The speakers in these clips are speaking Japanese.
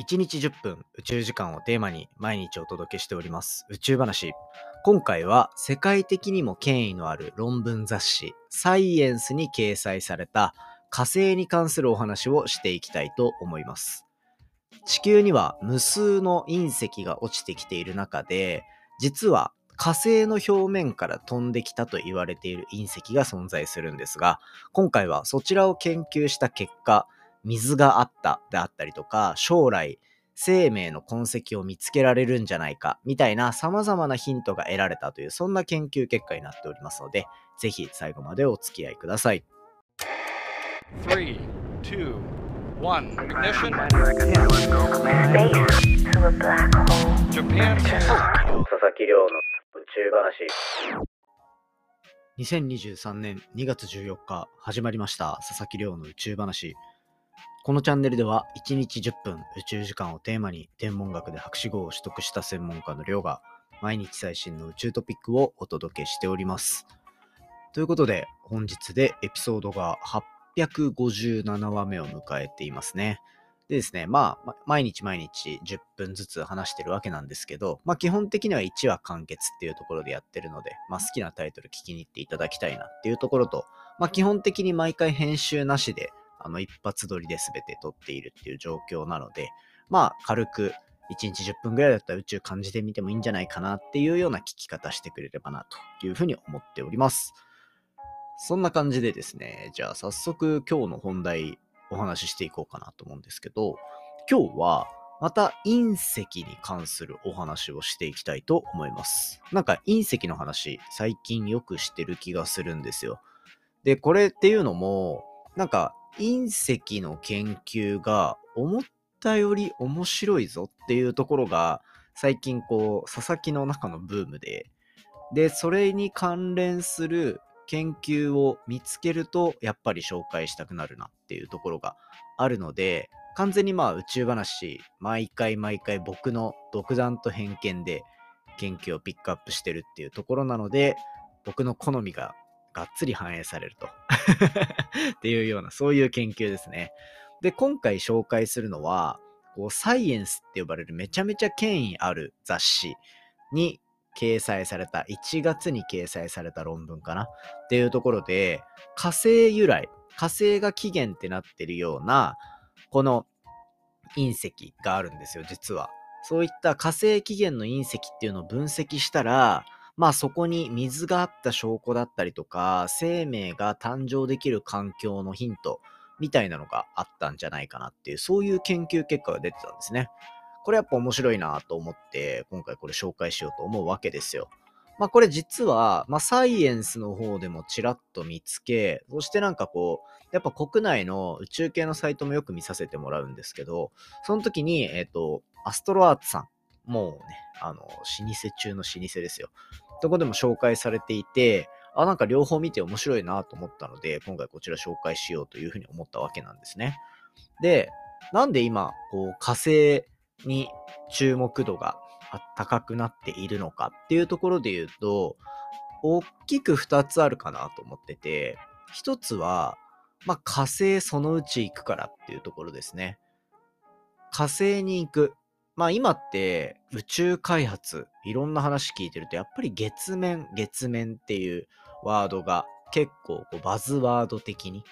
1日10分宇宙時間をテーマに毎日お届けしております宇宙話。今回は世界的にも権威のある論文雑誌サイエンスに掲載された火星に関するお話をしていきたいと思います。地球には無数の隕石が落ちてきている中で、実は火星の表面から飛んできたと言われている隕石が存在するんですが、今回はそちらを研究した結果、水があったであったりとか、将来生命の痕跡を見つけられるんじゃないか、みたいな様々なヒントが得られたという、そんな研究結果になっておりますので、ぜひ最後までお付き合いください。3, 2, 1, ignition. Japan. 佐々木亮の宇宙話。2023年2月14日始まりました佐々木亮の宇宙話。このチャンネルでは1日10分宇宙時間をテーマに天文学で博士号を取得した専門家の亮が毎日最新の宇宙トピックをお届けしております。ということで本日でエピソードが857話目を迎えていますね。でですね、まあ、毎日毎日10分ずつ話してるわけなんですけど、まあ基本的には1話完結っていうところでやってるので、まあ好きなタイトル聞きに行っていただきたいなっていうところと、まあ基本的に毎回編集なしであの、一発撮りで全て撮っているっていう状況なので、まあ、軽く1日10分ぐらいだったら宇宙感じてみてもいいんじゃないかなっていうような聞き方してくれればなというふうに思っております。そんな感じでですね、じゃあ早速今日の本題お話ししていこうかなと思うんですけど、今日はまた隕石に関するお話をしていきたいと思います。なんか隕石の話最近よくしてる気がするんですよ。で、これっていうのも、なんか隕石の研究が思ったより面白いぞっていうところが最近こう佐々木の中のブームで。でそれに関連する研究を見つけるとやっぱり紹介したくなるなっていうところがあるので完全にまあ宇宙話毎回毎回僕の独断と偏見で研究をピックアップしてるっていうところなので僕の好みががっつり反映されると っていうような、そういう研究ですね。で、今回紹介するのは、こうサイエンスって呼ばれるめちゃめちゃ権威ある雑誌に掲載された、1月に掲載された論文かなっていうところで、火星由来、火星が起源ってなってるような、この隕石があるんですよ、実は。そういった火星起源の隕石っていうのを分析したら、まあそこに水があった証拠だったりとか、生命が誕生できる環境のヒントみたいなのがあったんじゃないかなっていう、そういう研究結果が出てたんですね。これやっぱ面白いなと思って、今回これ紹介しようと思うわけですよ。まあこれ実は、まあサイエンスの方でもちらっと見つけ、そしてなんかこう、やっぱ国内の宇宙系のサイトもよく見させてもらうんですけど、その時に、えっ、ー、と、アストロアーツさん、もうね、あの、老舗中の老舗ですよ。とこでも紹介されていて、あ、なんか両方見て面白いなと思ったので、今回こちら紹介しようというふうに思ったわけなんですね。で、なんで今、こう、火星に注目度が高くなっているのかっていうところで言うと、大きく2つあるかなと思ってて、1つは、まあ、火星そのうち行くからっていうところですね。火星に行く。まあ今って宇宙開発、いろんな話聞いてると、やっぱり月面、月面っていうワードが結構こうバズワード的に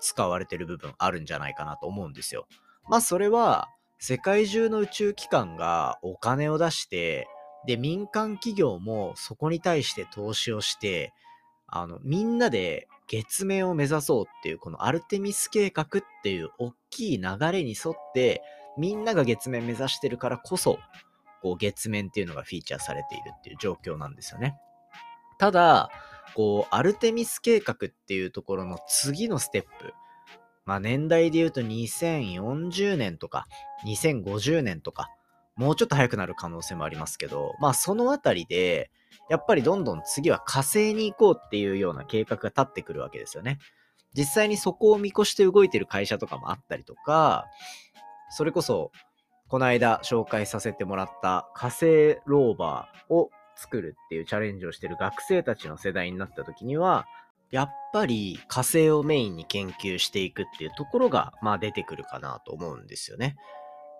使われてる部分あるんじゃないかなと思うんですよ。まあそれは世界中の宇宙機関がお金を出して、で民間企業もそこに対して投資をして、あのみんなで月面を目指そうっていうこのアルテミス計画っていう大きい流れに沿ってみんなが月面目指してるからこそ、こう月面っていうのがフィーチャーされているっていう状況なんですよね。ただ、こう、アルテミス計画っていうところの次のステップ、まあ年代で言うと2040年とか2050年とか、もうちょっと早くなる可能性もありますけど、まあそのあたりで、やっぱりどんどん次は火星に行こうっていうような計画が立ってくるわけですよね。実際にそこを見越して動いてる会社とかもあったりとか、それこそ、この間紹介させてもらった火星ローバーを作るっていうチャレンジをしてる学生たちの世代になった時には、やっぱり火星をメインに研究していくっていうところが、まあ出てくるかなと思うんですよね。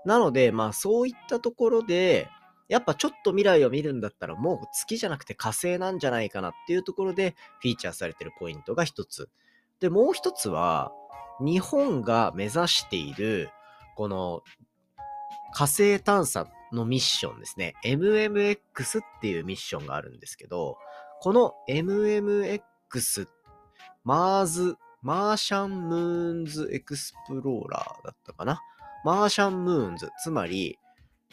なので、まあそういったところで、やっぱちょっと未来を見るんだったらもう月じゃなくて火星なんじゃないかなっていうところでフィーチャーされてるポイントが一つ。で、もう一つは、日本が目指している、この火星探査のミッションですね。MMX っていうミッションがあるんですけど、この MMX、 Mars、Martian Moons Explorer だったかな？ Martian Moons、つまり、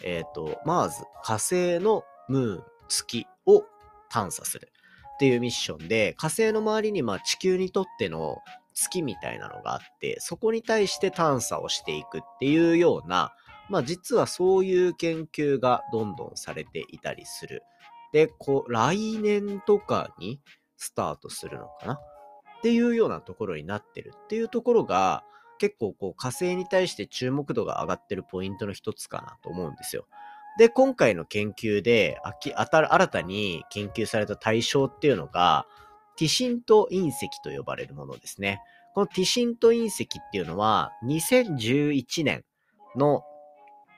えっ、ー、と、 Mars、火星の Moon、月を探査するっていうミッションで、火星の周りにまあ地球にとっての月みたいなのがあって、そこに対して探査をしていくっていうような、まあ実はそういう研究がどんどんされていたりする。で、こう、来年とかにスタートするのかな？っていうようなところになってるっていうところが、結構こう火星に対して注目度が上がってるポイントの一つかなと思うんですよ。で、今回の研究で新たに研究された対象っていうのが、ティシント隕石と呼ばれるものですね。このティシント隕石っていうのは、2011年の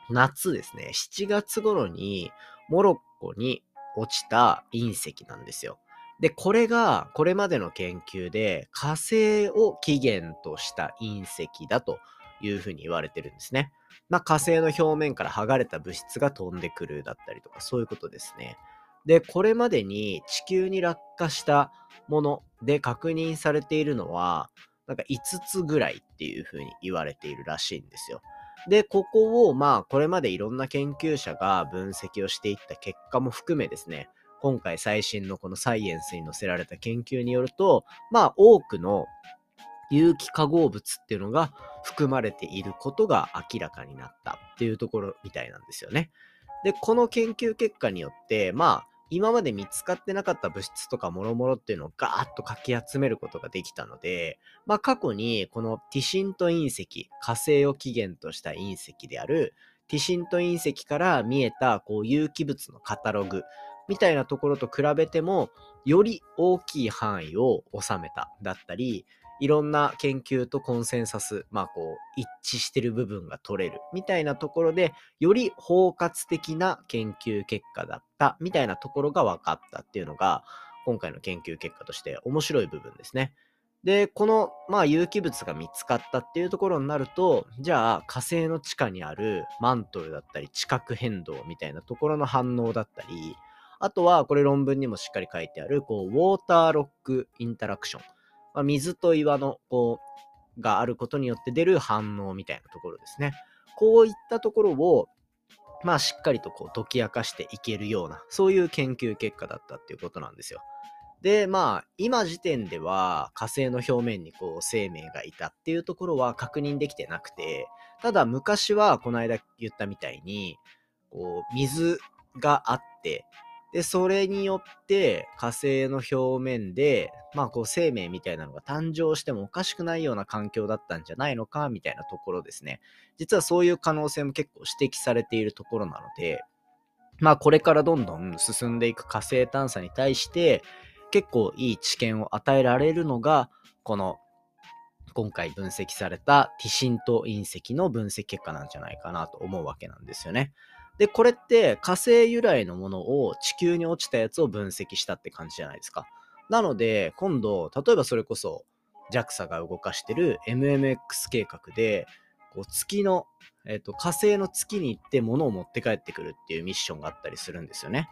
夏ですね、7月頃にモロッコに落ちた隕石なんですよ。で、これが、これまでの研究で火星を起源とした隕石だというふうに言われてるんですね。まあ、火星の表面から剥がれた物質が飛んでくるだったりとか、そういうことですね。で、これまでに地球に落下したもので確認されているのは、なんか5つぐらいっていうふうに言われているらしいんですよ。で、ここを、まあ、これまでいろんな研究者が分析をしていった結果も含めですね、今回最新のこのサイエンスに載せられた研究によると、まあ、多くの有機化合物っていうのが含まれていることが明らかになったっていうところみたいなんですよね。で、この研究結果によって、まあ、今まで見つかってなかった物質とか諸々っていうのをガーッとかき集めることができたので、まあ過去にこのティシント隕石、火星を起源とした隕石であるティシント隕石から見えたこう有機物のカタログみたいなところと比べても、より大きい範囲を収めただったり、いろんな研究とコンセンサス、まあこう、一致してる部分が取れるみたいなところで、より包括的な研究結果だったみたいなところが分かったっていうのが、今回の研究結果として面白い部分ですね。で、この、まあ、有機物が見つかったっていうところになると、じゃあ火星の地下にあるマントルだったり地殻変動みたいなところの反応だったり、あとはこれ論文にもしっかり書いてある、こう、ウォーターロックインタラクション。まあ、水と岩のこうがあることによって出る反応みたいなところですね。こういったところを、まあ、しっかりとこう解き明かしていけるような、そういう研究結果だったっていうことなんですよ。で、まあ、今時点では火星の表面にこう生命がいたっていうところは確認できてなくて、ただ昔はこの間言ったみたいに、こう、水があって、で、それによって火星の表面で、まあこう生命みたいなのが誕生してもおかしくないような環境だったんじゃないのか、みたいなところですね。実はそういう可能性も結構指摘されているところなので、まあこれからどんどん進んでいく火星探査に対して、結構いい知見を与えられるのが、この今回分析されたティシント隕石の分析結果なんじゃないかなと思うわけなんですよね。で、これって火星由来のものを地球に落ちたやつを分析したって感じじゃないですか。なので、今度、例えばそれこそ JAXA が動かしてる MMX 計画で、こう月の、えっ、と、火星の月に行って物を持って帰ってくるっていうミッションがあったりするんですよね。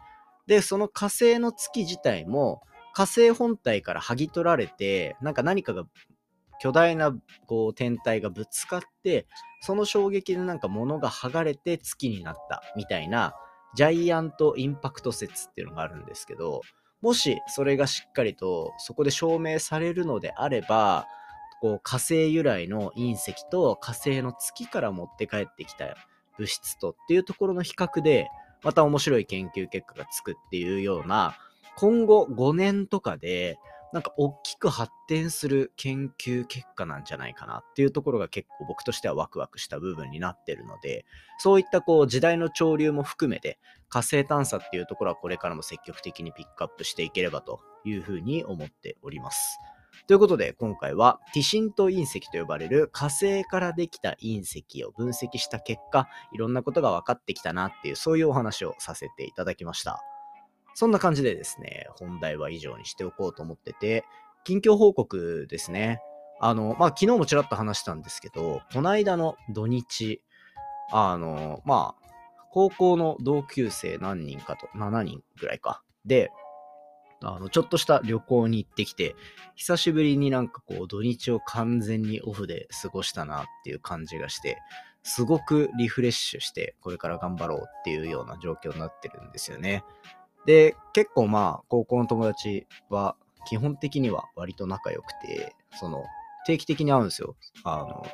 で、その火星の月自体も火星本体から剥ぎ取られて、なんか何かが巨大なこう天体がぶつかって、その衝撃でなんか物が剥がれて月になったみたいなジャイアントインパクト説っていうのがあるんですけど、もしそれがしっかりとそこで証明されるのであれば、こう火星由来の隕石と火星の月から持って帰ってきた物質とっていうところの比較で、また面白い研究結果がつくっていうような、今後5年とかでなんか大きく発展する研究結果なんじゃないかなっていうところが結構僕としてはワクワクした部分になってるので、そういったこう時代の潮流も含めて火星探査っていうところはこれからも積極的にピックアップしていければというふうに思っております。ということで、今回はティシント隕石と呼ばれる火星からできた隕石を分析した結果、いろんなことが分かってきたなっていう、そういうお話をさせていただきました。そんな感じでですね、本題は以上にしておこうと思ってて、近況報告ですね。あの、まあ、昨日もちらっと話したんですけど、この間の土日、あの、まあ、高校の同級生何人かと、7人ぐらいか。で、あの、ちょっとした旅行に行ってきて、久しぶりになんかこう、土日を完全にオフで過ごしたなっていう感じがして、すごくリフレッシュして、これから頑張ろうっていうような状況になってるんですよね。で、結構まあ、高校の友達は、基本的には割と仲良くて、その、定期的に会うんですよ。あの、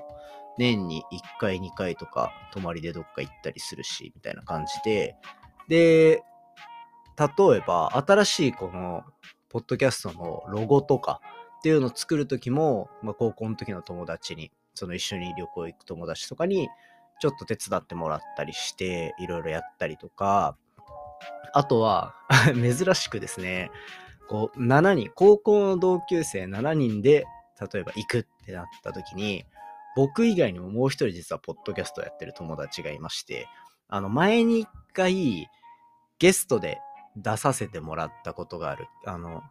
年に1回、2回とか、泊まりでどっか行ったりするし、みたいな感じで、で、例えば、新しいこの、ポッドキャストのロゴとかっていうのを作るときも、まあ、高校の時の友達に、その一緒に旅行行く友達とかに、ちょっと手伝ってもらったりして、いろいろやったりとか、あとは 珍しくですね、こう、7人、高校の同級生7人で、例えば行くってなった時に、僕以外にももう一人実はポッドキャストやってる友達がいまして、あの、前に一回ゲストで出させてもらったことがある、あの、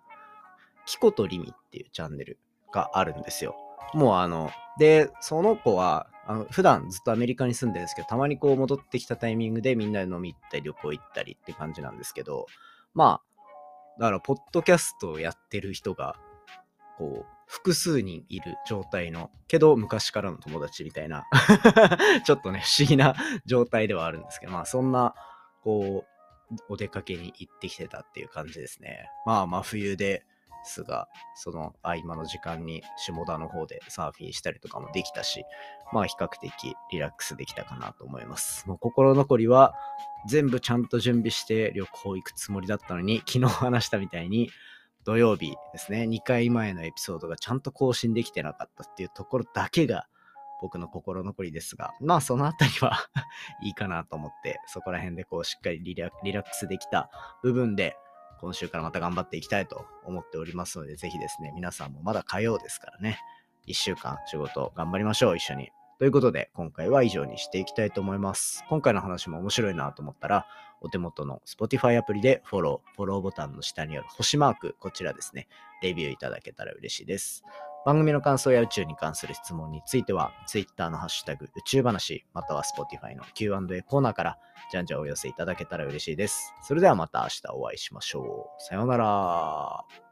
キコとリミっていうチャンネルがあるんですよ。もうあの、で、その子は、あの普段ずっとアメリカに住んでるんですけど、たまにこう戻ってきたタイミングでみんなで飲み行ったり旅行行ったりって感じなんですけど、まあ、だから、ポッドキャストをやってる人が、こう、複数人いる状態の、けど昔からの友達みたいな ちょっとね、不思議な状態ではあるんですけど、まあそんな、こう、お出かけに行ってきてたっていう感じですね。まあ真冬ですが、その合間の時間に下田の方でサーフィンしたりとかもできたし、まあ比較的リラックスできたかなと思います。もう心残りは全部ちゃんと準備して旅行行くつもりだったのに、昨日話したみたいに土曜日ですね、2回前のエピソードがちゃんと更新できてなかったっていうところだけが僕の心残りですが、まあそのあたりは いいかなと思って、そこら辺でこうしっかりリラックスできた部分で、今週からまた頑張っていきたいと思っておりますので、ぜひですね、皆さんもまだ火曜ですからね、1週間仕事頑張りましょう、一緒に。ということで、今回は以上にしていきたいと思います。今回の話も面白いなと思ったら、お手元の Spotify アプリでフォロー、フォローボタンの下にある星マーク、こちらですね、レビューいただけたら嬉しいです。番組の感想や宇宙に関する質問については、Twitter のハッシュタグ宇宙話、または Spotify の Q&A コーナーから、じゃんじゃんお寄せいただけたら嬉しいです。それではまた明日お会いしましょう。さようなら。